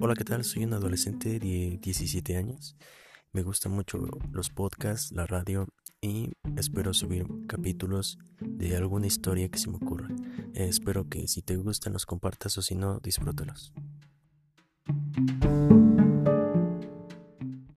Hola, ¿qué tal? Soy un adolescente de 17 años. Me gustan mucho los podcasts, la radio y espero subir capítulos de alguna historia que se me ocurra. Eh, espero que si te gustan los compartas o si no, disfrútalos.